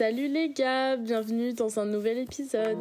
Salut les gars, bienvenue dans un nouvel épisode.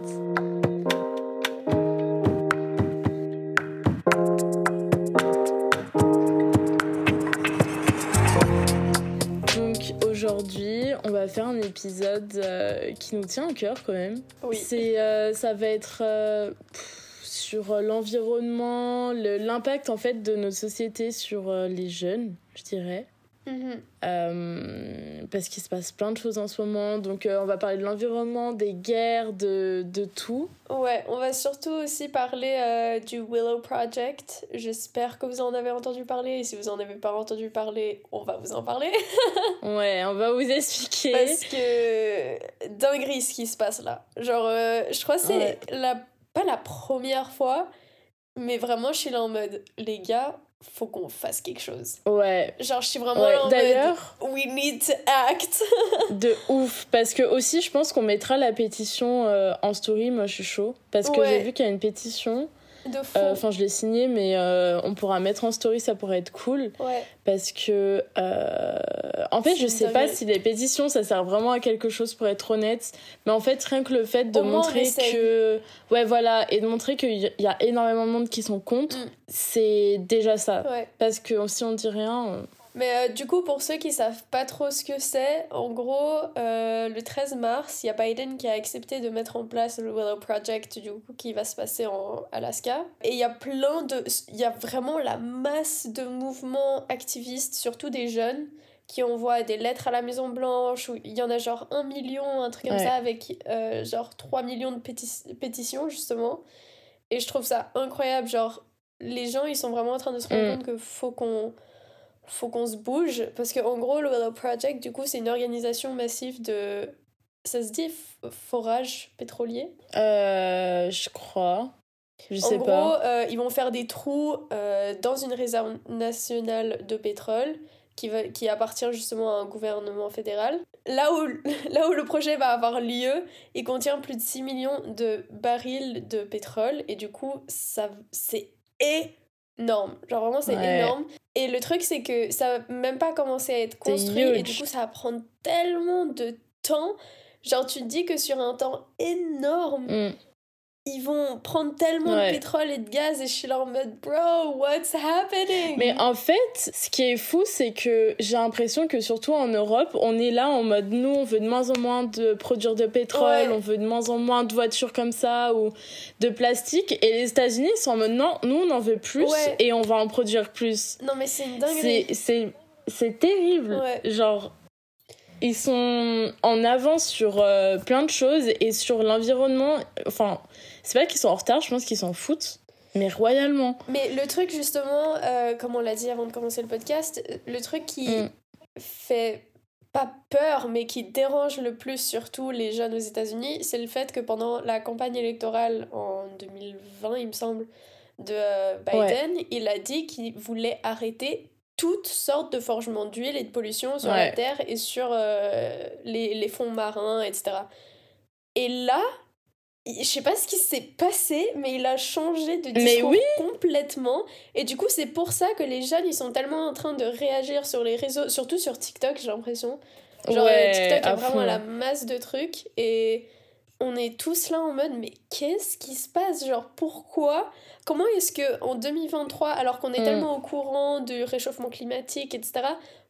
Donc aujourd'hui, on va faire un épisode euh, qui nous tient à cœur quand même. Oui. C'est, euh, ça va être euh, pff, sur l'environnement, le- l'impact en fait de notre société sur les jeunes, je dirais. Mhm. Euh, parce qu'il se passe plein de choses en ce moment. Donc, euh, on va parler de l'environnement, des guerres, de, de tout. Ouais, on va surtout aussi parler euh, du Willow Project. J'espère que vous en avez entendu parler. Et si vous en avez pas entendu parler, on va vous en parler. Ouais, on va vous expliquer. Parce que dinguerie ce qui se passe là. Genre, euh, je crois que c'est Ouais. la, pas la première fois, mais vraiment, je suis là en mode, les gars, faut qu'on fasse quelque chose. Ouais, Genre, je suis vraiment ouais. D'ailleurs, we need to act. de ouf. Parce que aussi, je pense qu'on mettra la pétition euh, en story. Moi, je suis chaud. Parce que Ouais. j'ai vu qu'il y a une pétition. Euh, Enfin, je l'ai signée, mais euh, on pourra mettre en story. Ça pourrait être cool. ouais. Parce que, euh, en fait, je sais pas si les pétitions ça sert vraiment à quelque chose pour être honnête, mais en fait, rien que le fait de Au montrer que. Ouais, voilà, et de montrer qu'il y a énormément de monde qui sont contre, Mm. c'est déjà ça. Ouais. Parce que si on dit rien. Mais euh, du coup, pour ceux qui savent pas trop ce que c'est, en gros, euh, le 13 mars, il y a Biden qui a accepté de mettre en place le Willow Project, du coup, qui va se passer en Alaska. Et il y a plein de... Il y a vraiment la masse de mouvements activistes, surtout des jeunes, qui envoient des lettres à la Maison Blanche, où il y en a genre un million, un truc comme Ouais. ça, avec euh, genre 3 millions de pétitions, justement. Et je trouve ça incroyable, genre, les gens, ils sont vraiment en train de se rendre Mm. compte que faut qu'on faut qu'on se bouge parce que en gros le Willow Project du coup c'est une organisation massive de ça se dit forage pétrolier? Euh, je crois. Je en sais gros pas. euh, ils vont faire des trous euh, dans une réserve nationale de pétrole qui, va, qui appartient justement à un gouvernement fédéral. Là où, là où le projet va avoir lieu, il contient plus de 6 millions de barils de pétrole et du coup, ça c'est énorme. Genre vraiment, c'est Ouais. énorme. Et le truc, c'est que ça va même pas commencé à être construit et du coup, ça va prendre tellement de temps. Genre, tu te dis que sur un temps énorme, Mm. Ils vont prendre tellement Ouais. de pétrole et de gaz et je suis là en mode bro what's happening? Mais en fait, ce qui est fou, c'est que j'ai l'impression que surtout en Europe, on est là en mode nous, on veut de moins en moins de produire de pétrole, Ouais. on veut de moins en moins de voitures comme ça ou de plastique. Et les États-Unis sont en mode non, nous on en veut plus Ouais. et on va en produire plus. non mais c'est une dinguerie C'est c'est c'est terrible. Genre ils sont en avance sur euh, plein de choses et sur l'environnement. Enfin, c'est pas qu'ils sont en retard, je pense qu'ils s'en foutent, mais royalement. mais le truc justement euh, comme on l'a dit avant de commencer le podcast le truc qui Mm. fait pas peur mais qui dérange le plus surtout les jeunes aux États-Unis c'est le fait que pendant la campagne électorale en 2020 il me semble de euh, Biden il a dit qu'il voulait arrêter toutes sortes de forgements d'huile et de pollution sur la Ouais. terre et sur euh, les, les fonds marins etc et là je sais pas ce qui s'est passé, mais il a changé de Mais discours oui. complètement. Et du coup, c'est pour ça que les jeunes, ils sont tellement en train de réagir sur les réseaux, surtout sur TikTok, j'ai l'impression. Genre, Ouais, euh, TikTok a vraiment fond. la masse de trucs. Et on est tous là en mode, mais qu'est-ce qui se passe? Genre, pourquoi? Comment est-ce que en 2023, alors qu'on est Mm. tellement au courant du réchauffement climatique, etc.,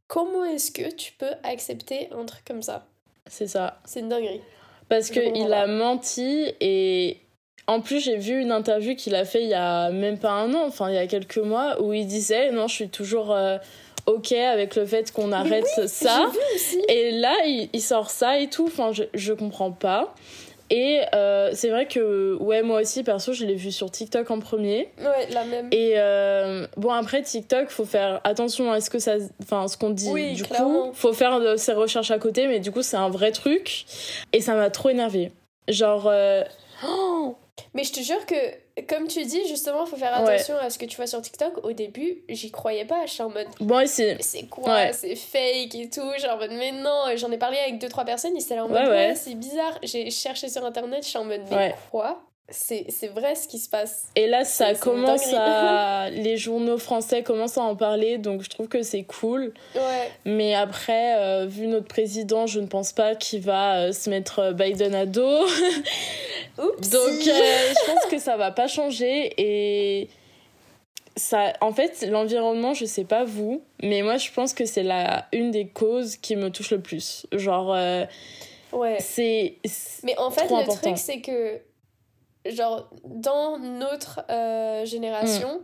comment est-ce que tu peux accepter un truc comme ça? C'est ça. C'est une dinguerie. Parce qu'il a menti et en plus j'ai vu une interview qu'il a fait il y a même pas un an, enfin il y a quelques mois, où il disait non je suis toujours euh, ok avec le fait qu'on arrête ça. J'ai vu aussi. Et là il, il sort ça et tout, enfin je, je comprends pas. Et euh, c'est vrai que ouais moi aussi perso je l'ai vu sur TikTok en premier. Ouais, la même. Et euh, bon après TikTok faut faire attention à ce que ça enfin ce qu'on dit Oui, du clairement. coup faut faire de ses recherches à côté mais du coup c'est un vrai truc et ça m'a trop énervé genre euh, oh, Mais je te jure que, comme tu dis, justement, faut faire Ouais. attention à ce que tu vois sur TikTok. Au début, j'y croyais pas. Je suis en mode, bon mais c'est quoi? Ouais. C'est fake et tout. Genre en mode, mais non. J'en ai parlé avec deux, trois personnes. Ils étaient là en mode, Ouais, c'est bizarre. J'ai cherché sur internet. Je suis en mode, mais quoi? C'est vrai ce qui se passe. Et là, ça commence à. Les journaux français commencent à en parler, donc je trouve que c'est cool. Ouais. Mais après, euh, vu notre président, je ne pense pas qu'il va euh, se mettre euh, Biden à dos. Donc je pense que ça va pas changer. Et. Ça, en fait, l'environnement, je sais pas vous, mais moi je pense que c'est la une des causes qui me touche le plus. Genre, ouais. c'est. Mais en fait, le truc, c'est que genre, dans notre euh, génération, mm.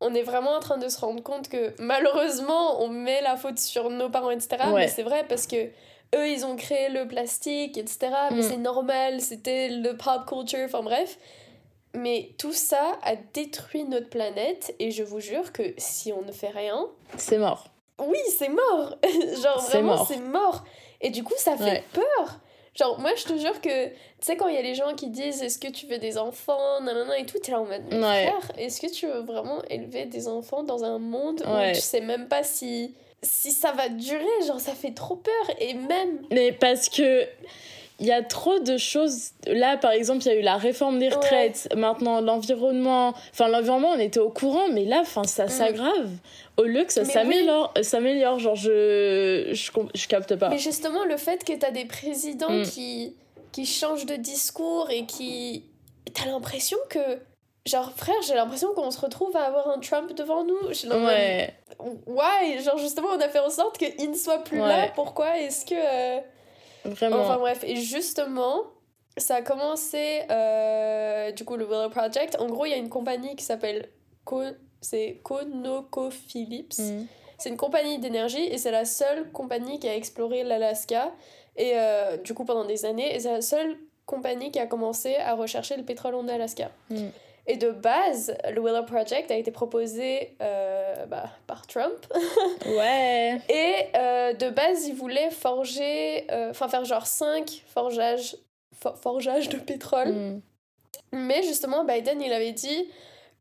on est vraiment en train de se rendre compte que malheureusement, on met la faute sur nos parents, etc. Mais c'est vrai parce que eux, ils ont créé le plastique, etc. Mais mm. c'est normal, c'était le pop culture, enfin bref. Mais tout ça a détruit notre planète et je vous jure que si on ne fait rien. C'est mort. Oui, c'est mort. Genre vraiment, c'est mort. Et du coup, ça fait peur. Genre, moi, je te jure que, tu sais, quand il y a les gens qui disent est-ce que tu veux des enfants, nanana et tout, t'es là en mode, frère, est-ce que tu veux vraiment élever des enfants dans un monde où tu sais même pas si, si ça va durer Genre, ça fait trop peur. Et même. Mais parce que. Il y a trop de choses. Là, par exemple, il y a eu la réforme des retraites. Maintenant, l'environnement. Enfin, l'environnement, on était au courant, mais là, enfin, ça mm. s'aggrave au lieu que ça s'améliore, euh, s'améliore, genre je, je, je, capte pas. Mais justement, le fait que t'as des présidents mm. qui, qui changent de discours et qui. T'as l'impression que. Genre, frère, j'ai l'impression qu'on se retrouve à avoir un Trump devant nous. Ouais. Ouais, genre justement, on a fait en sorte qu'il ne soit plus là. Pourquoi est-ce que. Euh, Vraiment. Enfin bref, et justement, ça a commencé, euh, du coup, le Willow Project. En gros, il y a une compagnie qui s'appelle c'est ConocoPhillips. Mm. C'est une compagnie d'énergie et c'est la seule compagnie qui a exploré l'Alaska. Et euh, du coup, pendant des années, c'est la seule compagnie qui a commencé à rechercher le pétrole en Alaska. Mm. Et de base, le Willow Project a été proposé euh, bah, par Trump. ouais. Et euh, de base, il voulait forger, enfin faire genre 5 forgeages, forgeages de pétrole. Mm. Mais justement, Biden, il avait dit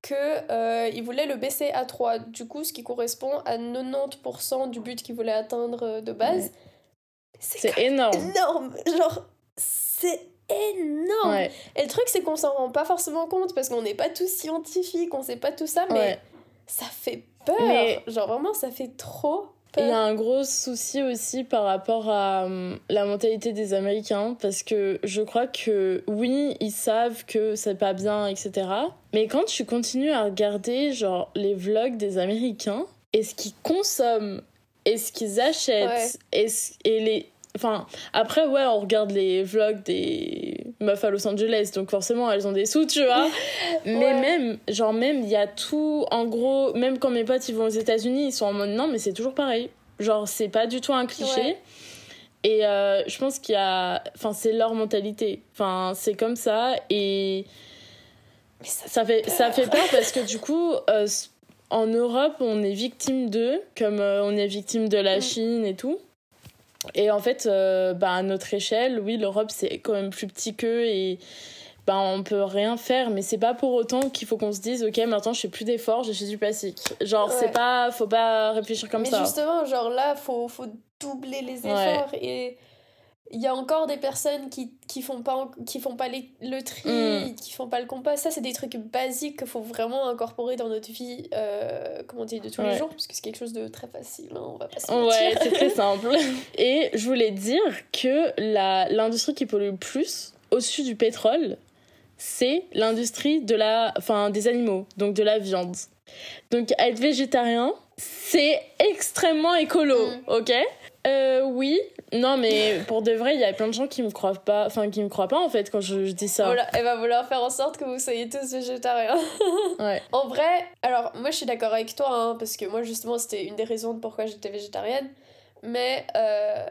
qu'il euh, il voulait le baisser à 3, du coup, ce qui correspond à 90% du but qu'il voulait atteindre euh, de base. C'est énorme. énorme. Genre, c'est énorme. Et le truc, c'est qu'on s'en rend pas forcément compte parce qu'on n'est pas tous scientifiques, on sait pas tout ça, mais ça fait peur. Genre, vraiment, ça fait trop il y a un gros souci aussi par rapport à hum, la mentalité des Américains parce que je crois que oui, ils savent que c'est pas bien, etc. Mais quand tu continues à regarder genre les vlogs des Américains et ce qu'ils consomment? Et ce qu'ils achètent? Et, et les Enfin, après, ouais, on regarde les vlogs des meufs à Los Angeles, donc forcément, elles ont des sous, tu vois. Mais même, genre, même, il y a tout. En gros, même quand mes potes ils vont aux États-Unis, ils sont en mode non, mais c'est toujours pareil. Genre, c'est pas du tout un cliché. Et euh, je pense qu'il y a. Enfin, c'est leur mentalité. Enfin, c'est comme ça. Et. ça, fait, ça fait peur parce que du coup, euh, en Europe, on est victime d'eux, comme euh, on est victime de la mm. Chine et tout. Et en fait, euh, bah, à notre échelle, oui, l'Europe, c'est quand même plus petit qu'eux et bah, on peut rien faire, mais c'est pas pour autant qu'il faut qu'on se dise, ok, maintenant je fais plus d'efforts, j'ai du plastique. Genre, c'est pas, faut pas réfléchir comme ça. Mais justement, genre là, faut, faut doubler les efforts et il y a encore des personnes qui, qui font pas qui font pas les, le tri mm. qui font pas le compost ça c'est des trucs basiques qu'il faut vraiment incorporer dans notre vie euh, comment dire de tous les jours parce que c'est quelque chose de très facile hein, on va pas se ouais c'est très simple. Et je voulais dire que la l'industrie qui pollue le plus au-dessus du pétrole c'est l'industrie de la enfin des animaux donc de la viande. Donc être végétarien c'est extrêmement écolo mm. ok? Euh, oui, non, mais pour de vrai, il y a plein de gens qui me croient pas, enfin qui me croient pas en fait quand je, dis ça. Voilà, elle va vouloir faire en sorte que vous soyez tous végétariens. ouais. En vrai, alors moi je suis d'accord avec toi, hein, parce que moi justement c'était une des raisons de pourquoi j'étais végétarienne, mais euh,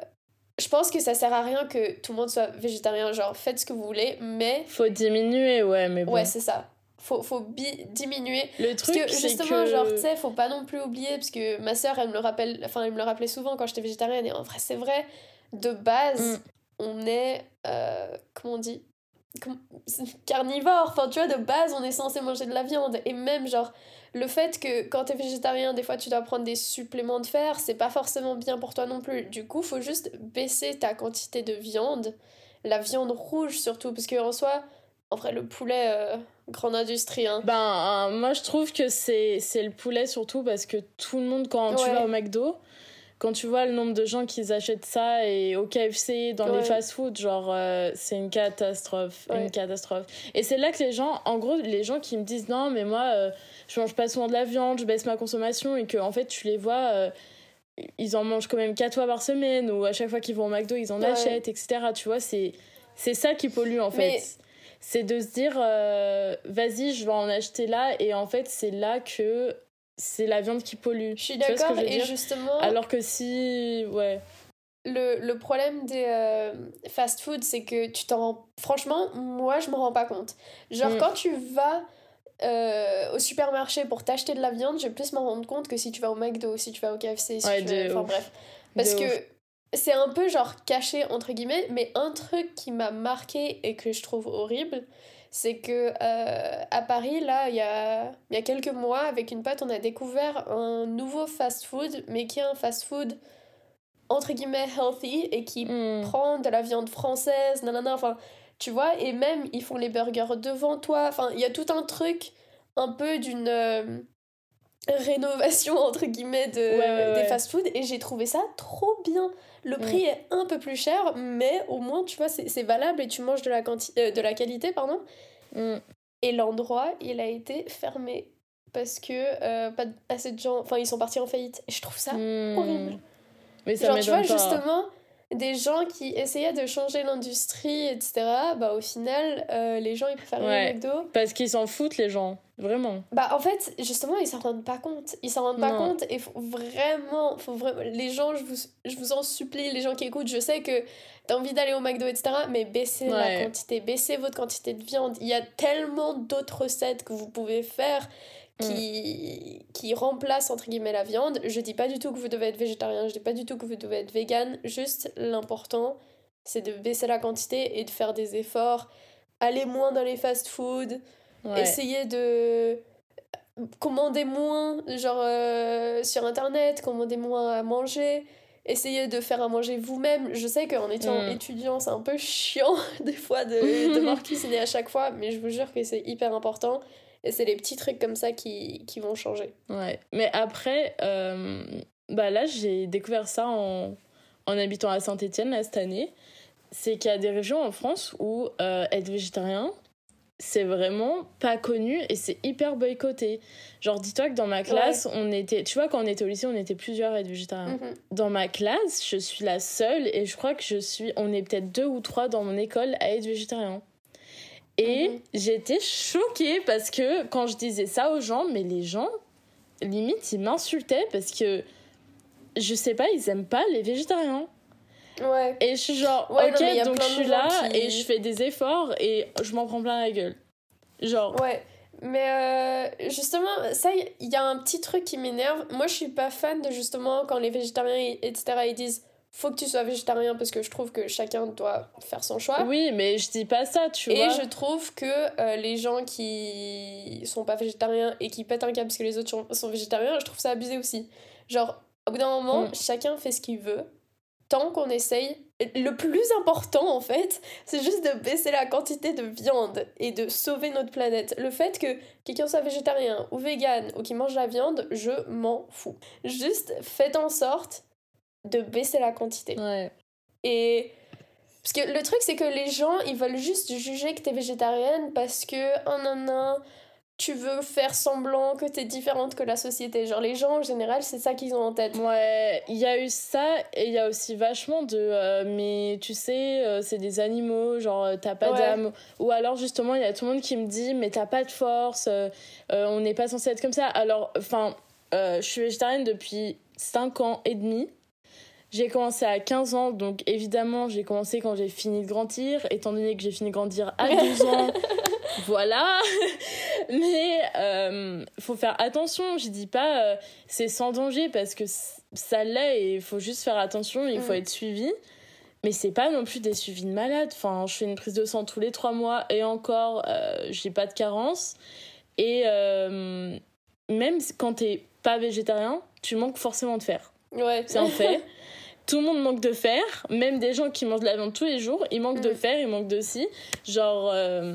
je pense que ça sert à rien que tout le monde soit végétarien, genre faites ce que vous voulez, mais. Faut diminuer, ouais, mais bon. Ouais, c'est ça faut, faut diminuer. Le truc, parce que justement, genre, tu sais, faut pas non plus oublier, parce que ma soeur, elle me le rappelle, enfin, elle me le rappelait souvent quand j'étais végétarienne, et en vrai, c'est vrai, de base, mm. on est, euh, comment on dit carnivore, enfin, tu vois, de base, on est censé manger de la viande, et même, genre, le fait que quand t'es végétarien, des fois, tu dois prendre des suppléments de fer, c'est pas forcément bien pour toi non plus. Du coup, faut juste baisser ta quantité de viande, la viande rouge surtout, parce que en soi, en vrai, le poulet, euh, grande industrie. Hein. Ben, moi, je trouve que c'est le poulet surtout parce que tout le monde, quand tu vas au McDo, quand tu vois le nombre de gens qui achètent ça et au KFC, dans les fast-food, genre, euh, c'est une catastrophe. Une catastrophe. Et c'est là que les gens, en gros, les gens qui me disent non, mais moi, euh, je mange pas souvent de la viande, je baisse ma consommation et que, en fait, tu les vois. Euh, ils en mangent quand même 4 fois par semaine ou à chaque fois qu'ils vont au McDo ils en achètent etc tu vois c'est c'est ça qui pollue en fait c'est de se dire vas-y je vais en acheter là et en fait c'est là que c'est la viande qui pollue. Je suis d'accord, et justement. Alors que si. Ouais. Le, le problème des euh, fast-food, c'est que tu t'en rends. Franchement, moi, je m'en rends pas compte. Genre, mm. quand tu vas euh, au supermarché pour t'acheter de la viande, je vais plus m'en rendre compte que si tu vas au McDo, si tu vas au KFC, si tu Enfin, bref. Parce que c'est un peu genre caché, entre guillemets, mais un truc qui m'a marqué et que je trouve horrible, c'est que euh, à Paris, là, il y a, y a quelques mois, avec une pote, on a découvert un nouveau fast-food, mais qui est un fast-food entre guillemets healthy et qui hmm. prend de la viande française, nanana, enfin, tu vois, et même ils font les burgers devant toi, enfin, il y a tout un truc un peu d'une euh, rénovation entre guillemets de, des fast-food et j'ai trouvé ça trop bien. Le hmm. prix est un peu plus cher, mais au moins, tu vois, c'est valable et tu manges de la, euh, de la qualité, pardon. Hmm. Et l'endroit, il a été fermé parce que euh, pas assez de gens... Enfin, ils sont partis en faillite. Et je trouve ça hmm. horrible. Mais ça Genre, tu vois, justement, des gens qui essayaient de changer l'industrie, etc., bah au final, euh, les gens, ils préfèrent ouais, McDo. Parce qu'ils s'en foutent, les gens. Vraiment. Bah en fait, justement, ils s'en rendent pas compte. Ils s'en rendent pas compte et faut vraiment, faut vraiment... Les gens, je vous, je vous en supplie, les gens qui écoutent, je sais que t'as envie d'aller au McDo, etc., mais baissez la quantité, baissez votre quantité de viande. Il y a tellement d'autres recettes que vous pouvez faire qui, mm. qui remplace entre guillemets la viande. Je dis pas du tout que vous devez être végétarien, je dis pas du tout que vous devez être vegan, juste l'important c'est de baisser la quantité et de faire des efforts, aller moins dans les fast-food, essayer de commander moins genre euh, sur internet, commander moins à manger, essayer de faire à manger vous-même. Je sais qu'en étant mm. étudiant, c'est un peu chiant des fois de devoir cuisiner à chaque fois, mais je vous jure que c'est hyper important. Et c'est les petits trucs comme ça qui, qui vont changer. Ouais. Mais après, euh, bah là, j'ai découvert ça en, en habitant à Saint-Etienne cette année. C'est qu'il y a des régions en France où euh, être végétarien, c'est vraiment pas connu et c'est hyper boycotté. Genre, dis-toi que dans ma classe, on était. Tu vois, quand on était au lycée, on était plusieurs à être végétariens. Mhm. Dans ma classe, je suis la seule et je crois que je suis. On est peut-être deux ou trois dans mon école à être végétarien. Et mhm. j'étais choquée parce que quand je disais ça aux gens, mais les gens, limite, ils m'insultaient parce que je sais pas, ils aiment pas les végétariens. Ouais. Et je suis genre, ok, donc je suis là et je fais des efforts et je m'en prends plein la gueule. Genre. Ouais. Mais euh, justement, ça, il y a un petit truc qui m'énerve. Moi, je suis pas fan de justement quand les végétariens, etc., ils disent faut que tu sois végétarien parce que je trouve que chacun doit faire son choix. Oui, mais je dis pas ça, tu vois. Et je trouve que euh, les gens qui sont pas végétariens et qui pètent un câble parce que les autres sont, végétariens, je trouve ça abusé aussi. Genre, au bout d'un moment, mm. chacun fait ce qu'il veut. Tant qu'on essaye, le plus important en fait, c'est juste de baisser la quantité de viande et de sauver notre planète. Le fait que quelqu'un soit végétarien ou vegan ou qui mange la viande, je m'en fous. Juste faites en sorte de baisser la quantité. Ouais. Et. Parce que le truc, c'est que les gens, ils veulent juste juger que t'es végétarienne parce que, oh non, non, tu veux faire semblant que t'es différente que la société. Genre, les gens, en général, c'est ça qu'ils ont en tête. Ouais, il y a eu ça et il y a aussi vachement de. Euh, mais tu sais, euh, c'est des animaux, genre, euh, t'as pas d'âme. Ou alors, justement, il y a tout le monde qui me dit, mais t'as pas de force, on n'est pas censé être comme ça. Alors, enfin, je suis végétarienne depuis 5 ans et demi. J'ai commencé à 15 ans, donc évidemment, j'ai commencé quand j'ai fini de grandir, étant donné que j'ai fini de grandir à 12 ans. voilà. Mais euh, faut faire attention. Je dis pas euh, c'est sans danger parce que ça l'est et il faut juste faire attention, il faut mm. être suivi. Mais c'est pas non plus des suivis de malade. Enfin, je fais une prise de sang tous les 3 mois et encore, euh, j'ai pas de carence. Et euh, même quand t'es pas végétarien, tu manques forcément de fer. Ouais. C'est un fait. tout le monde manque de fer, même des gens qui mangent de la viande tous les jours, ils manquent de mm. fer, ils manquent de si. Genre, euh,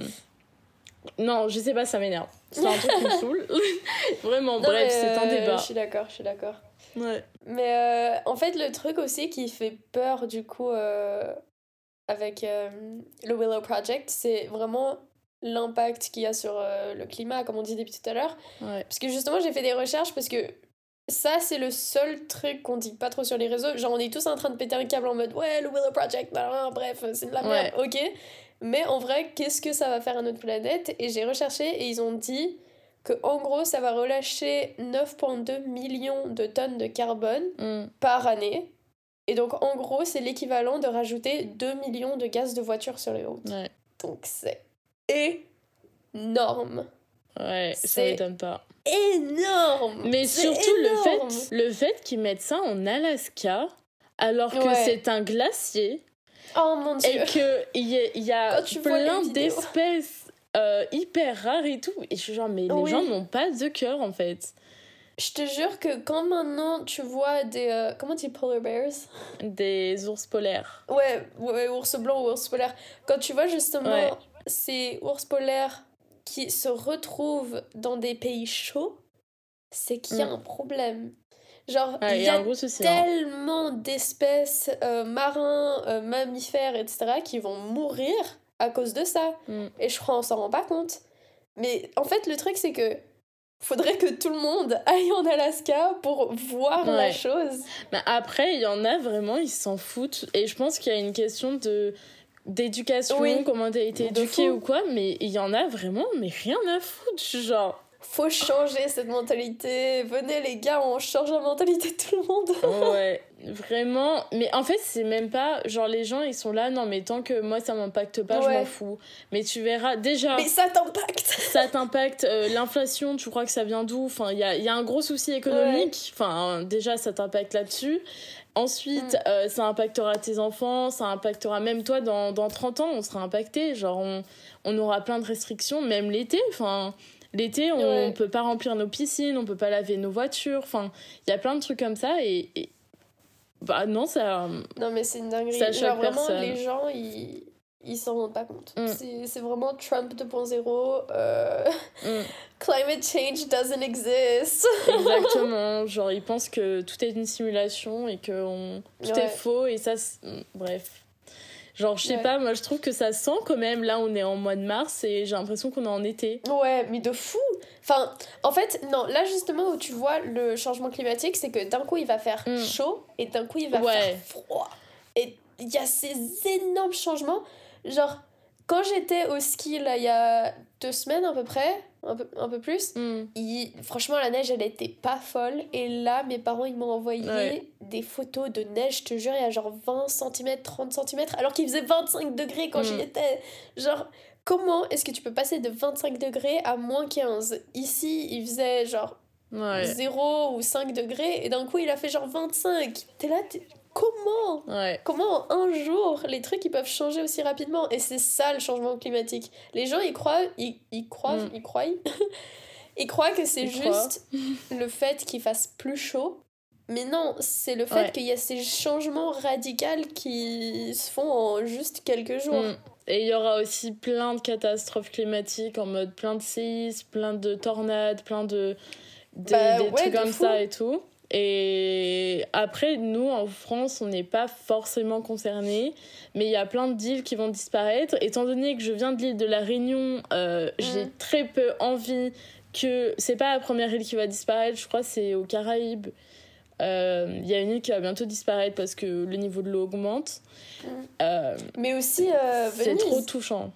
Non, je sais pas, ça m'énerve. C'est un truc qui me saoule. Vraiment, bref, c'est un euh, débat. Je suis d'accord, je suis d'accord. Ouais. Mais euh, en fait, le truc aussi qui fait peur, du coup, euh, avec euh, le Willow Project, c'est vraiment l'impact qu'il y a sur le climat, comme on dit depuis tout à l'heure. Ouais. Parce que justement, j'ai fait des recherches parce que ça, c'est le seul truc qu'on dit pas trop sur les réseaux. Genre, on est tous en train de péter un câble en mode ouais, le Willow Project, bref, c'est de la merde, ok. Mais en vrai, qu'est-ce que ça va faire à notre planète? Et j'ai recherché et ils ont dit que en gros, ça va relâcher 9,2 millions de tonnes de carbone Mm. par année. Et donc, en gros, c'est l'équivalent de rajouter 2 millions de gaz de voiture sur les routes. Ouais. Donc, c'est énorme. Ouais, ça m'étonne pas. Énorme Mais surtout le fait, le fait qu'ils mettent ça en Alaska, alors que Ouais. c'est un glacier, Oh mon dieu et qu'il y y a tu plein d'espèces euh, hyper rares et tout. Et je suis genre, mais les gens n'ont pas de cœur en fait. Je te jure que quand maintenant tu vois des... euh, comment on dit polar bears? Des ours polaires. Ouais, ouais, ours blanc ou ours polaire. Quand tu vois justement Ouais. ces ours polaires qui se retrouvent dans des pays chauds, c'est qu'il y a Mm. un problème. Genre, il y a hein. tellement d'espèces euh, marins, euh, mammifères, etc., qui vont mourir à cause de ça. Mm. Et je crois on s'en rend pas compte. Mais en fait, le truc, c'est que faudrait que tout le monde aille en Alaska pour voir la chose. Mais après, il y en a vraiment, ils s'en foutent. Et je pense qu'il y a une question de d'éducation, Oui. comment t'as été éduqué ou quoi, mais il y en a vraiment, mais rien à foutre. Genre, Faut changer cette mentalité. Venez les gars, on change la mentalité de tout le monde. ouais, vraiment. Mais en fait, c'est même pas, genre les gens, ils sont là, non, mais tant que moi, ça m'impacte pas, je m'en fous. Mais tu verras, déjà, Mais ça t'impacte. ça t'impacte. euh, L'inflation, tu crois que ça vient d'où? Enfin, il y a, il y a un gros souci économique. Enfin, déjà, ça t'impacte là-dessus. Ensuite, Mm. euh, ça impactera tes enfants, ça impactera même toi dans, dans 30 ans, on sera impacté. Genre, on, on aura plein de restrictions, même l'été. Enfin, l'été, on Ouais. peut pas remplir nos piscines, on peut pas laver nos voitures. Enfin, il y a plein de trucs comme ça. Et, et- bah non, ça. Non, mais c'est une dinguerie. Ça Genre, choque vraiment, personne. les gens, ils. Ils s'en rendent pas compte. Mm. C'est- vraiment Trump 2.0. euh, Mm. Climate change doesn't exist. Exactement. Genre, ils pensent que tout est une simulation et que on... tout Ouais. est faux et ça. c'est- Bref. Genre, je sais Ouais. pas, moi je trouve que ça sent quand même. Là, on est en mois de mars et j'ai l'impression qu'on est en été. Ouais, mais de fou. Enfin, en fait, non, là justement où tu vois le changement climatique, c'est que d'un coup il va faire Mm. chaud et d'un coup il va Ouais. faire froid. Et il y a ces énormes changements. Genre, quand j'étais au ski là il y a deux semaines à peu près, un peu, un peu plus, Hmm. il- franchement la neige elle était pas folle. Et là mes parents ils m'ont envoyé Ouais. des photos de neige, je te jure, il y a genre 20 cm, 30 cm, alors qu'il faisait 25 degrés quand Mm. j'y étais. Genre, comment est-ce que tu peux passer de 25 degrés à moins 15 Ici, il faisait genre Ouais. 0 ou 5 degrés et d'un coup, il a fait genre 25. T'es là, t'es- comment Ouais. Comment en un jour, les trucs ils peuvent changer aussi rapidement Et c'est ça le changement climatique. Les gens, ils croient, ils, ils croient, Mm. ils croient, ils croient que c'est croient. juste le fait qu'il fasse plus chaud. Mais non, c'est le fait Ouais. qu'il y a ces changements radicaux qui se font en juste quelques jours. Hmm. Et il y aura aussi plein de catastrophes climatiques en mode plein de séismes, plein de tornades, plein de. des, Bah des ouais, trucs de comme fou. ça et tout. Et après, nous, en France, on n'est pas forcément concernés, mais il y a plein d'îles qui vont disparaître. Étant donné que je viens de l'île de la Réunion, euh, j'ai Mm. très peu envie que. C'est pas la première île qui va disparaître, je crois que c'est aux Caraïbes. Euh, Il y a une île qui va bientôt disparaître parce que le niveau de l'eau augmente. Mm. Euh, Mais aussi c'est trop touchant.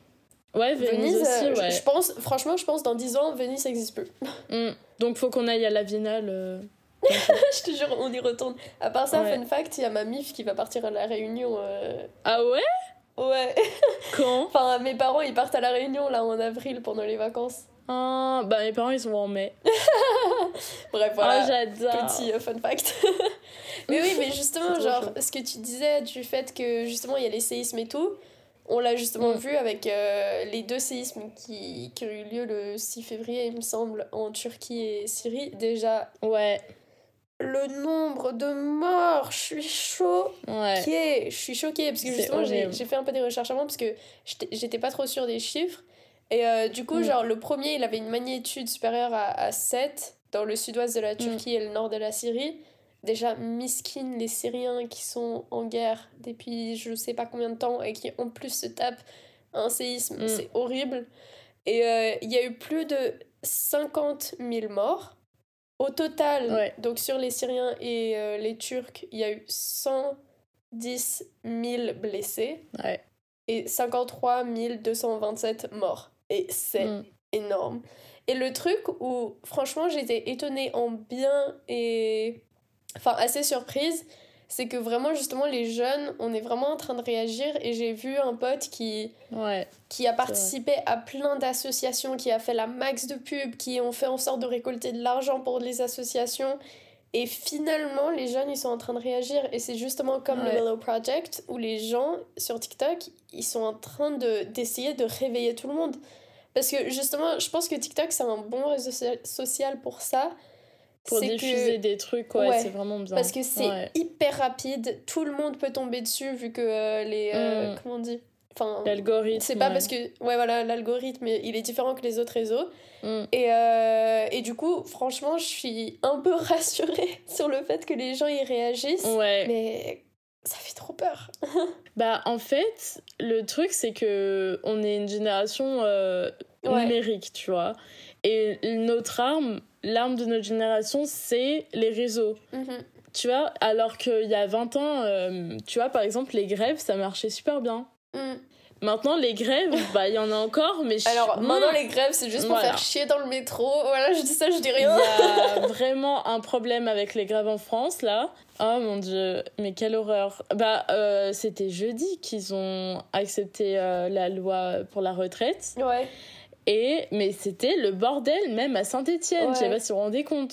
Ouais, Venise, Venise, aussi, ouais. je pense, franchement, je pense dans 10 ans, Venise n'existe plus. Mm. Donc faut qu'on aille à la Biennale. je te jure, on y retourne. À part ça, Ouais. fun fact, il y a ma mif qui va partir à la Réunion. euh, Ah ouais? Ouais. Quand? Enfin, mes parents, ils partent à la Réunion là en avril pendant les vacances. ah, Bah mes parents ils sont en mai. Bref, Ah voilà. j'adore. Petit euh, fun fact. mais oui, mais justement, genre, chaud. ce que tu disais du fait que justement il y a les séismes et tout, on l'a justement Mm. vu avec euh, les deux séismes qui, qui ont eu lieu le 6 février, il me semble, en Turquie et Syrie. Déjà, Ouais, le nombre de morts, je suis choquée. Je suis choquée parce que justement, j'ai fait un peu des recherches avant parce que j'étais pas trop sûre des chiffres. Et euh, du coup, Mm. genre, le premier, il avait une magnitude supérieure à, à 7 dans le sud-ouest de la Turquie et le nord de la Syrie. Déjà, miskin, les Syriens qui sont en guerre depuis je sais pas combien de temps et qui en plus se tapent un séisme, Mm. c'est horrible. Et euh, il y a eu plus de 50 000 morts. Au total, Ouais. donc sur les Syriens et euh, les Turcs, il y a eu 110 000 blessés Ouais. et 53 227 morts. Et c'est Mm. énorme. Et le truc où, franchement, j'étais étonnée en bien et. Enfin, assez surprise, c'est que vraiment, justement, les jeunes, on est vraiment en train de réagir. Et j'ai vu un pote qui, Ouais. qui a participé à plein d'associations, qui a fait la max de pub, qui ont fait en sorte de récolter de l'argent pour les associations. Et finalement, les jeunes, ils sont en train de réagir. Et c'est justement comme le. Willow Project, où les gens sur TikTok, ils sont en train de- d'essayer de, réveiller tout le monde. Parce que justement, je pense que TikTok, c'est un bon réseau so- social pour ça. Pour que- diffuser des trucs, ouais, Ouais. c'est vraiment bien. Parce que c'est Ouais. hyper rapide, tout le monde peut tomber dessus, vu que euh, les... euh, Mm. Comment on dit? Enfin, L'algorithme. c'est pas ouais. parce que... Ouais, voilà, l'algorithme, il est différent que les autres réseaux. Mm. Et, euh, et du coup, franchement, je suis un peu rassurée sur le fait que les gens y réagissent. Ouais. Mais ça fait trop peur. Bah, en fait, le truc, c'est que on est une génération euh, Ouais. numérique, tu vois. Et notre arme, l'arme de notre génération, c'est les réseaux. Mhm. Tu vois, alors qu'il y a 20 ans, euh, tu vois, par exemple, les grèves, ça marchait super bien. Mm. Maintenant, les grèves, bah, il y en a encore, mais... je- Alors, maintenant, les grèves, c'est juste pour Voilà. faire chier dans le métro. Voilà, je dis ça, je dis Il rien. y a vraiment un problème avec les grèves en France, là. Oh mon dieu, mais quelle horreur. Bah, euh, c'était jeudi qu'ils ont accepté euh, la loi pour la retraite. Ouais. Et, mais c'était le bordel, même à Saint-Etienne. Ouais. Je sais pas si vous vous rendez compte.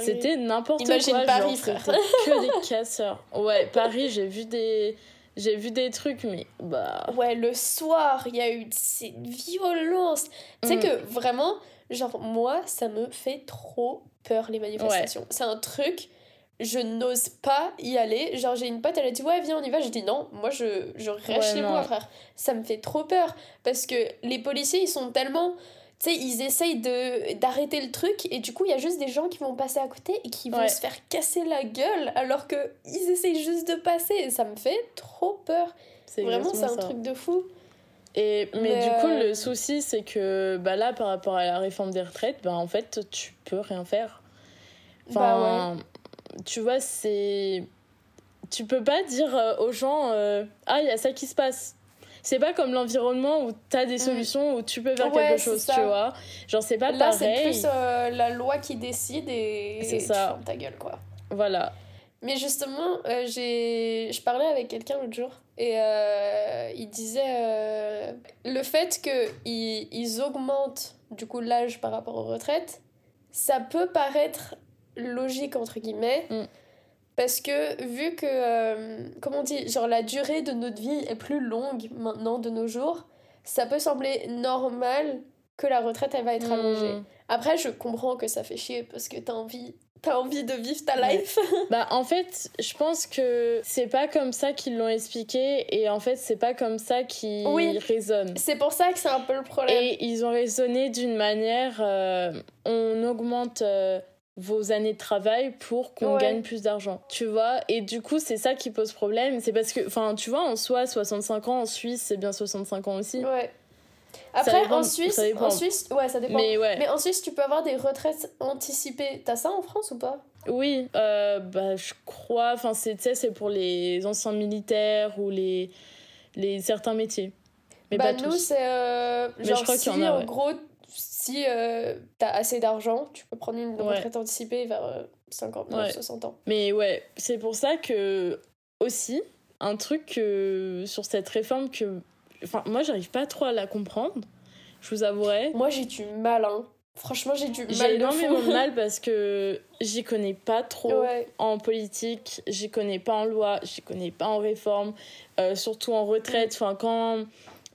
C'était n'importe Imagine quoi. Paris, genre, frère. Que des casseurs. Ouais, Paris, j'ai vu des. J'ai vu des trucs, mais bah. Ouais, le soir, il y a eu cette violence. Tu sais Mm. que vraiment, genre, moi, ça me fait trop peur, les manifestations. C'est un truc, je n'ose pas y aller. Genre, j'ai une pote, elle a dit, ouais, viens, on y va. J'ai dit, non, moi, je, je reste Ouais, chez non. moi, frère. Ça me fait trop peur. Parce que les policiers, ils sont tellement. Tu sais, ils essayent de d'arrêter le truc et du coup, il y a juste des gens qui vont passer à côté et qui vont Ouais. se faire casser la gueule alors que ils essayent juste de passer. Et ça me fait trop peur. C'est Vraiment, c'est un ça. truc de fou. Et, mais, Mais, du coup, euh, le souci, c'est que bah là, par rapport à la réforme des retraites, bah en fait, tu peux rien faire. Bah Enfin, tu vois, c'est. Tu peux pas dire euh, aux gens euh, Ah, il y a ça qui se passe. C'est pas comme l'environnement où t'as des solutions, où tu peux faire Mm. Ouais, quelque chose, ça. tu vois. Genre, c'est pas Là, c'est pareil. plus euh, la loi qui décide et tu ça. fermes ta gueule, quoi. Voilà. Mais justement, euh, j'ai... je parlais avec quelqu'un l'autre jour et euh, il disait le fait qu'ils ils augmentent du coup l'âge par rapport aux retraites, ça peut paraître logique entre guillemets. Mm. Parce que vu que, euh, comment on dit, genre la durée de notre vie est plus longue maintenant de nos jours, ça peut sembler normal que la retraite elle va être allongée. Hmm. Après, je comprends que ça fait chier parce que t'as envie, t'as envie de vivre ta Ouais. life. Bah, en fait, je pense que c'est pas comme ça qu'ils l'ont expliqué, et en fait, c'est pas comme ça qu'ils Oui. raisonnent. C'est pour ça que c'est un peu le problème. Et ils ont raisonné d'une manière euh, on augmente euh, vos années de travail pour qu'on Ouais. gagne plus d'argent. Tu vois? Et du coup, c'est ça qui pose problème. C'est parce que, enfin, tu vois, en soi, 65 ans en Suisse, c'est bien 65 ans aussi. Ouais. Après, dépend- en Suisse, en Suisse, ouais, ça dépend. Mais ouais. Mais en Suisse, tu peux avoir des retraites anticipées. T'as ça en France ou pas? Oui, euh, bah, je crois. Enfin, c'est, c'est pour les anciens militaires ou les, les certains métiers. Mais Bah, pas nous, c'est. euh, Mais genre, je crois si en a, en gros, si euh, t'as assez d'argent, tu peux prendre une Ouais. retraite anticipée vers euh, 59, Ouais. 60 ans. Mais ouais, c'est pour ça que aussi un truc sur cette réforme que enfin moi j'arrive pas trop à la comprendre. Je vous avouerai. Moi, j'ai du mal, hein. Franchement, j'ai du mal. J'ai énormément de mal parce que j'y connais pas trop Ouais. en politique, j'y connais pas en loi, j'y connais pas en réforme, euh, surtout en retraite. Enfin, quand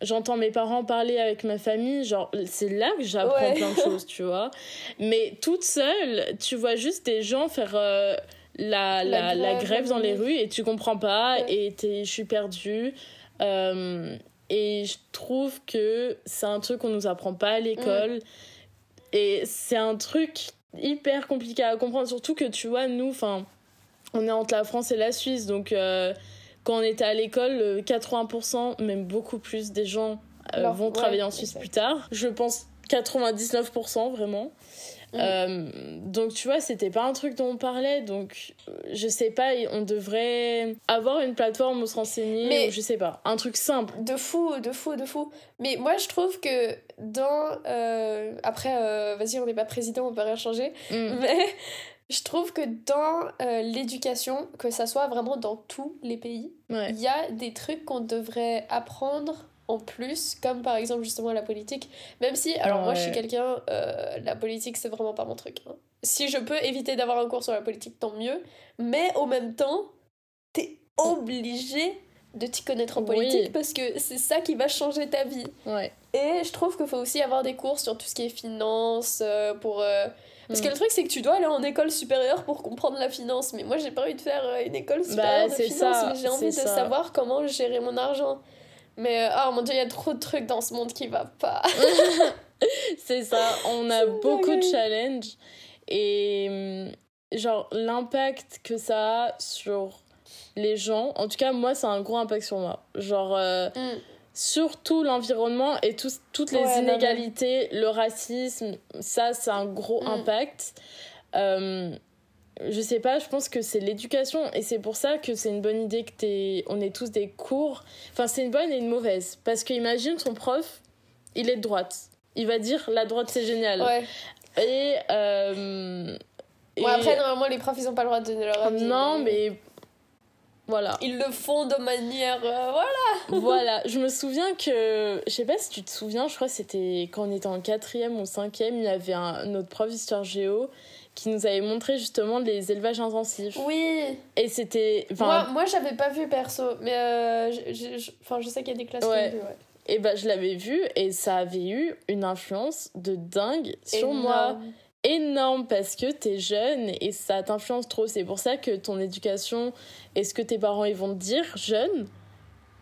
j'entends mes parents parler avec ma famille, genre, c'est là que j'apprends Ouais. plein de choses, tu vois. Mais toute seule, tu vois juste des gens faire euh, la, La la, la grève, dans les rues et tu comprends pas Ouais. et je suis perdue. Euh, Et je trouve que c'est un truc qu'on nous apprend pas à l'école. Et c'est un truc hyper compliqué à comprendre. Surtout que tu vois, nous, enfin, on est entre la France et la Suisse. Donc, euh, quand on était à l'école, 80%, même beaucoup plus des gens euh, vont travailler en Suisse plus tard. Je pense 99% vraiment. Mm. Euh, donc tu vois, c'était pas un truc dont on parlait, donc je sais pas, on devrait avoir une plateforme où se renseigner, mais je sais pas, un truc simple. De fou, de fou, de fou. Mais moi je trouve que dans. Euh, après, euh, vas-y, on n'est pas président, on peut rien changer, mm. mais je trouve que dans l'éducation, que ça soit vraiment dans tous les pays, il y a des trucs qu'on devrait apprendre en plus, comme par exemple justement la politique. Même si, alors moi je suis quelqu'un, euh, la politique c'est vraiment pas mon truc. Hein. Si je peux éviter d'avoir un cours sur la politique, tant mieux. Mais au même temps, t'es obligé de t'y connaître en politique parce que c'est ça qui va changer ta vie. Et je trouve qu'il faut aussi avoir des cours sur tout ce qui est finance, euh, pour... Euh, parce que mm. le truc, c'est que tu dois aller en école supérieure pour comprendre la finance. Mais moi, j'ai pas envie de faire une école bah, supérieure de finance, mais j'ai envie de savoir comment gérer mon argent. Mais oh mon dieu, il y a trop de trucs dans ce monde qui va pas. c'est ça, on a beaucoup de challenges. Et mm, genre, l'impact que ça a sur les gens, en tout cas, moi, c'est un gros impact sur moi. Genre, euh, mm. Surtout l'environnement et toutes les inégalités, le racisme, ça, c'est un gros mm. impact. Euh, je sais pas, je pense que c'est l'éducation et c'est pour ça que c'est une bonne idée que t'es, on ait tous des cours. Enfin, c'est une bonne et une mauvaise parce que imagine son prof, il est de droite, il va dire la droite c'est génial. Ouais. Et, euh, après normalement les profs ils ont pas le droit de donner leur avis. Non mais voilà. Ils le font de manière. Euh, voilà! voilà. Je me souviens que. Je sais pas si tu te souviens, je crois que c'était quand on était en quatrième ou cinquième, il y avait un, notre prof d'histoire géo qui nous avait montré justement les élevages intensifs. Oui. Et c'était. Moi, moi j'avais pas vu perso, mais euh, enfin, je sais qu'il y a des classes qui ont vu, ouais. Et bah, je l'avais vu et ça avait eu une influence de dingue sur moi. Énorme parce que t'es jeune et ça t'influence trop. C'est pour ça que ton éducation et ce que tes parents ils vont te dire jeune,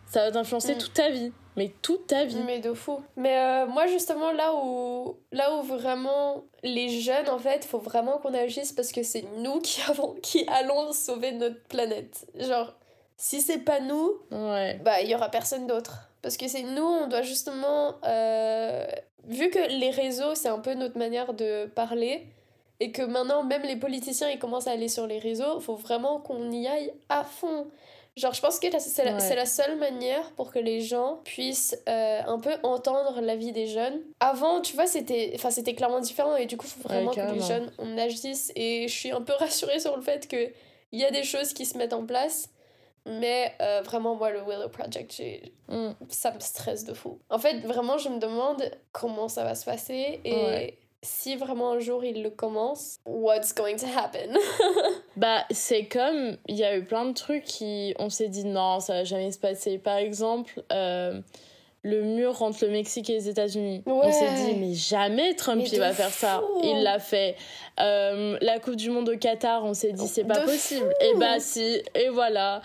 ça va t'influencer mm. toute ta vie mais toute ta vie. Mais de fou. Mais euh, moi, justement, là où, là où vraiment les jeunes, en fait, faut vraiment qu'on agisse parce que c'est nous qui, avons, qui allons sauver notre planète. Genre, si c'est pas nous, ouais. bah, il y aura personne d'autre. Parce que c'est nous, on doit justement. Euh, vu que les réseaux, c'est un peu notre manière de parler, et que maintenant, même les politiciens, ils commencent à aller sur les réseaux, faut vraiment qu'on y aille à fond. Genre, je pense que c'est la, la, seule manière pour que les gens puissent euh, un peu entendre la vie des jeunes. Avant, tu vois, c'était clairement différent et du coup, il faut vraiment que les jeunes on agisse. Et je suis un peu rassurée sur le fait qu'il y a des choses qui se mettent en place. Mais euh, vraiment, moi, le Willow Project, mm. ça me stresse de fou. En fait, vraiment, je me demande comment ça va se passer et si vraiment un jour il le commence, what's going to happen? bah, c'est comme, il y a eu plein de trucs qui, on s'est dit non, ça va jamais se passer. Par exemple, euh, le mur entre le Mexique et les États-Unis. On s'est dit, mais jamais Trump il va faire ça. Il l'a fait. Euh, la Coupe du Monde au Qatar, on s'est dit, c'est pas possible. Et bah si, et voilà.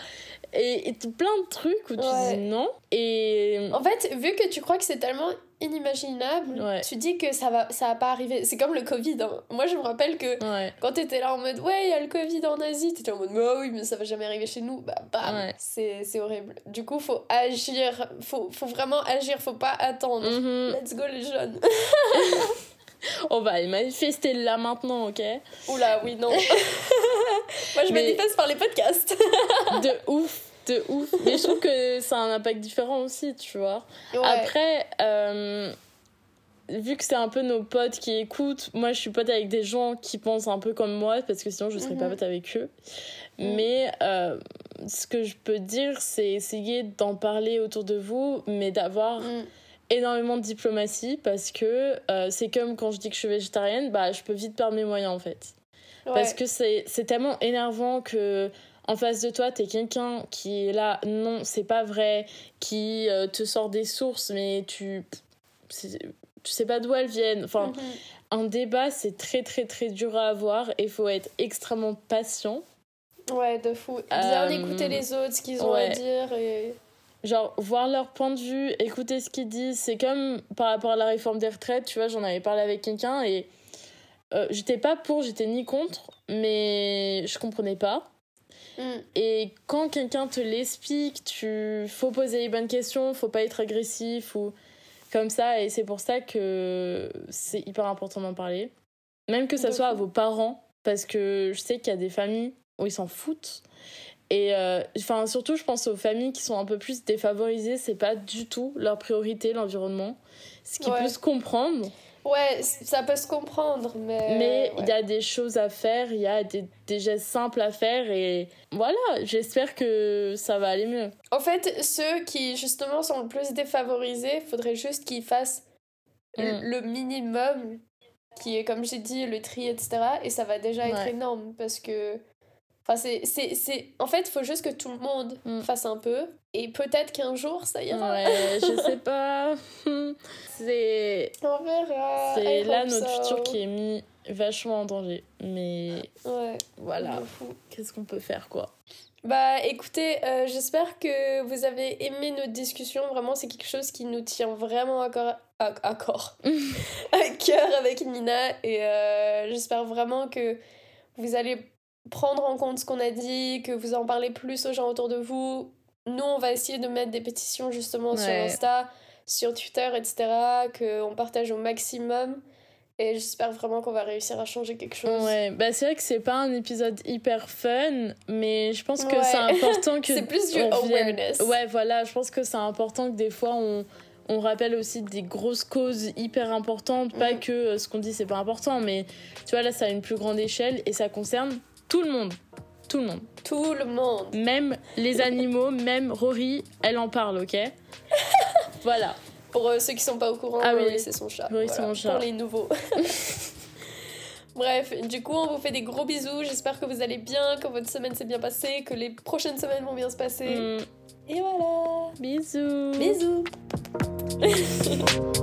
Et, plein de trucs où tu dis non. Et. En fait, vu que tu crois que c'est tellement inimaginable. Tu dis que ça va, ça va pas arriver. C'est comme le Covid. Hein. Moi, je me rappelle que quand t'étais là en mode ouais, il y a le Covid en Asie, t'étais en mode bah oui, mais ça va jamais arriver chez nous. Bah, bam, c'est horrible. Du coup, faut agir. Faut, faut vraiment agir. Faut pas attendre. Mm-hmm. Let's go, les jeunes. On va aller manifester là maintenant, ok? Oula, oui, non. Moi, je manifeste par les podcasts. de ouf de ouf. Mais je trouve que ça a un impact différent aussi, tu vois. Après, euh, vu que c'est un peu nos potes qui écoutent, moi je suis pote avec des gens qui pensent un peu comme moi, parce que sinon je serais pas mhm. pote avec eux. Mhm. Mais euh, ce que je peux dire, c'est essayer d'en parler autour de vous, mais d'avoir. Mhm. énormément de diplomatie parce que euh, c'est comme quand je dis que je suis végétarienne bah je peux vite perdre mes moyens en fait parce que c'est tellement énervant que en face de toi, t'es quelqu'un qui est là, non, c'est pas vrai, qui euh, te sort des sources, mais tu, tu sais pas d'où elles viennent. Enfin, mhm. un débat, c'est très, très, très dur à avoir et il faut être extrêmement patient. Ouais, de fou. Bien euh, écouter les autres, ce qu'ils ont à dire et. genre voir leur point de vue, écouter ce qu'ils disent. C'est comme par rapport à la réforme des retraites, tu vois, j'en avais parlé avec quelqu'un et euh, j'étais pas pour, j'étais ni contre, mais je comprenais pas. Mm. Et quand quelqu'un te l'explique, tu faut poser les bonnes questions, faut pas être agressif ou comme ça. Et c'est pour ça que c'est hyper important d'en parler. Même que ça De soit à vos parents, parce que je sais qu'il y a des familles où ils s'en foutent. Et euh, enfin, surtout, je pense aux familles qui sont un peu plus défavorisées, c'est pas du tout leur priorité, l'environnement. Ce qui Ouais. peut se comprendre, Ouais, ça peut se comprendre, mais. mais il ouais. y a des choses à faire, il y a des, des gestes simples à faire, et voilà, j'espère que ça va aller mieux. En fait, ceux qui justement sont le plus défavorisés, faudrait juste qu'ils fassent le- Mm. le minimum, qui est comme j'ai dit, le tri, etc. Et ça va déjà être énorme parce que. Enfin, c'est, c'est, c'est... En fait, il faut juste que tout le monde Mm. fasse un peu. Et peut-être qu'un jour, ça ira. Ouais, je sais pas. C'est On verra. c'est I là notre so. futur qui est mis vachement en danger. Mais Ouais, voilà, qu'est-ce qu'on peut faire quoi? Bah écoutez, euh, j'espère que vous avez aimé notre discussion. Vraiment, c'est quelque chose qui nous tient vraiment à corps, à, à corps, à cœur avec Nina. Et euh, j'espère vraiment que vous allez prendre en compte ce qu'on a dit, que vous en parlez plus aux gens autour de vous. Nous, on va essayer de mettre des pétitions justement sur. Insta, sur Twitter, etc. Qu'on partage au maximum. Et j'espère vraiment qu'on va réussir à changer quelque chose. Ouais, bah c'est vrai que c'est pas un épisode hyper fun, mais je pense que Ouais. c'est important que C'est plus du vienne- awareness. Ouais, voilà, je pense que c'est important que des fois on on rappelle aussi des grosses causes hyper importantes, pas Mhm. que euh, ce qu'on dit c'est pas important, mais tu vois là ça a une plus grande échelle et ça concerne tout le monde. Tout le monde. Tout le monde. Même les animaux, même Rory, elle en parle, ok Voilà. Pour euh, ceux qui sont pas au courant, ah, Rory, oui. c'est son chat. Rory, chat. Pour les nouveaux. Bref, du coup, on vous fait des gros bisous. J'espère que vous allez bien, que votre semaine s'est bien passée, que les prochaines semaines vont bien se passer. Mm. Et voilà. Bisous. Bisous.